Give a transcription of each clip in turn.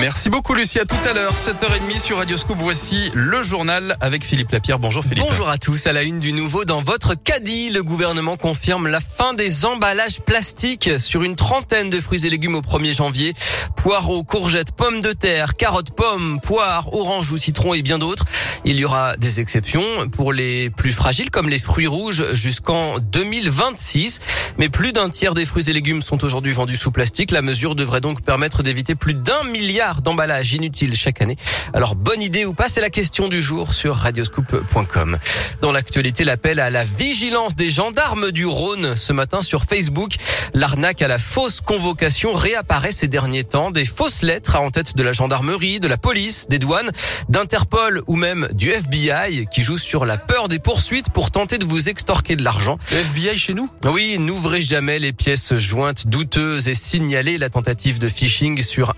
Merci beaucoup Lucie, à tout à l'heure, 7h30 sur Radio Scoop. Voici le journal avec Philippe Lapierre. Bonjour Philippe. Bonjour à tous, à la une du nouveau dans votre caddie, le gouvernement confirme la fin des emballages plastiques sur une trentaine de fruits et légumes au 1er janvier. Poireaux, courgettes, pommes de terre, carottes, pommes, poires, oranges ou citrons et bien d'autres. Il y aura des exceptions pour les plus fragiles comme les fruits rouges jusqu'en 2026. Mais plus d'un tiers des fruits et légumes sont aujourd'hui vendus sous plastique. La mesure devrait donc permettre d'éviter plus d'un milliard d'emballages inutiles chaque année. Alors bonne idée ou pas, c'est la question du jour sur radioscoop.com. Dans l'actualité, l'appel à la vigilance des gendarmes du Rhône ce matin sur Facebook. L'arnaque à la fausse convocation réapparaît ces derniers temps. Des fausses lettres en tête de la gendarmerie, de la police, des douanes, d'Interpol ou même du FBI qui joue sur la peur des poursuites pour tenter de vous extorquer de l'argent. Le FBI chez nous? Oui, n'ouvrez jamais les pièces jointes douteuses et signalez la tentative de phishing sur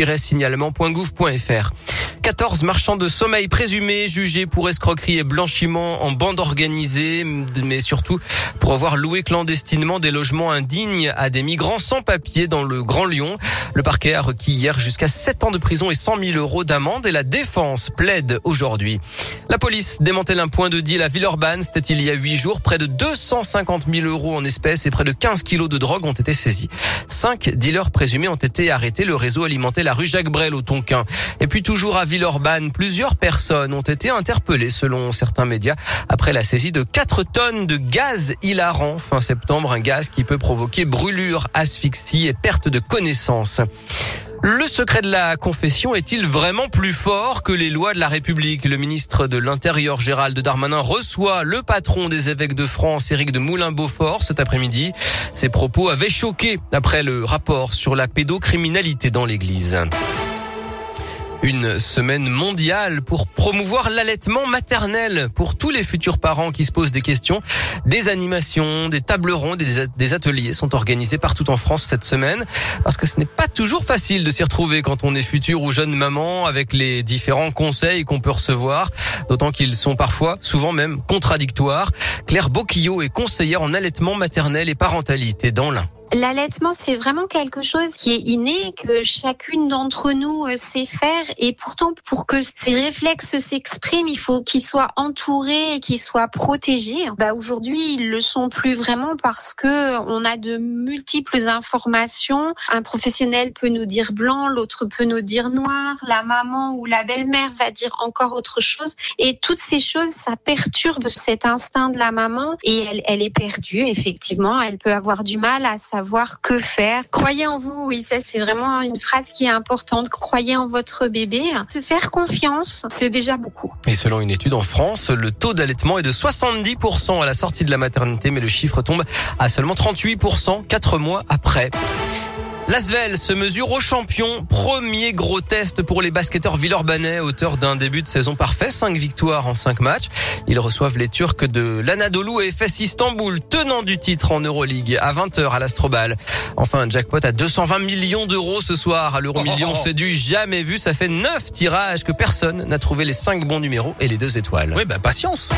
internet-signalement.gouv.fr. 14 marchands de sommeil présumés jugés pour escroquerie et blanchiment en bande organisée, mais surtout pour avoir loué clandestinement des logements indignes à des migrants sans papier dans le Grand Lyon. Le parquet a requis hier jusqu'à 7 ans de prison et 100 000 euros d'amende et la défense plaide aujourd'hui. La police démantèle un point de deal à Villeurbanne. C'était il y a 8 jours. Près de 250 000 euros en espèces et près de 15 kilos de drogue ont été saisis. Cinq dealers présumés ont été arrêtés. Le réseau alimentait la rue Jacques Brel au Tonkin. Et puis toujours à Villeurbanne, plusieurs personnes ont été interpellées selon certains médias après la saisie de 4 tonnes de gaz hilarant fin septembre, un gaz qui peut provoquer brûlure, asphyxie et perte de connaissance. Le secret de la confession est-il vraiment plus fort que les lois de la République? Le ministre de l'Intérieur Gérald Darmanin reçoit le patron des évêques de France, Éric de Moulin-Beaufort, cet après-midi. Ses propos avaient choqué après le rapport sur la pédocriminalité dans l'Église. Une semaine mondiale pour promouvoir l'allaitement maternel pour tous les futurs parents qui se posent des questions. Des animations, des tables rondes des ateliers sont organisés partout en France cette semaine parce que ce n'est pas toujours facile de s'y retrouver quand on est futur ou jeune maman avec les différents conseils qu'on peut recevoir, d'autant qu'ils sont parfois, souvent même, contradictoires. Claire Boquillot est conseillère en allaitement maternel et parentalité dans l'Ain. L'allaitement, c'est vraiment quelque chose qui est inné, que chacune d'entre nous euh, sait faire. Et pourtant, pour que ces réflexes s'expriment, il faut qu'ils soient entourés et qu'ils soient protégés. Bah, aujourd'hui, ils le sont plus vraiment parce que on a de multiples informations. Un professionnel peut nous dire blanc, l'autre peut nous dire noir, la maman ou la belle-mère va dire encore autre chose. Et toutes ces choses, ça perturbe cet instinct de la maman et elle, elle est perdue, effectivement. Elle peut avoir du mal à savoir que faire. Croyez en vous, oui, ça c'est vraiment une phrase qui est importante. Croyez en votre bébé. Se faire confiance, c'est déjà beaucoup. Et selon une étude en France, le taux d'allaitement est de 70% à la sortie de la maternité, mais le chiffre tombe à seulement 38% quatre mois après. L'Asvel se mesure au champion. Premier gros test pour les basketteurs villeurbanais, auteur d'un début de saison parfait. 5 victoires en 5 matchs. Ils reçoivent les Turcs de l'Anadolu et FS Istanbul, tenant du titre en Euroleague à 20h à l'Astrobal. Enfin, un jackpot à 220 millions d'euros ce soir à l'euro million. C'est du jamais vu. Ça fait 9 tirages que personne n'a trouvé les 5 bons numéros et les 2 étoiles. Oui, bah patience.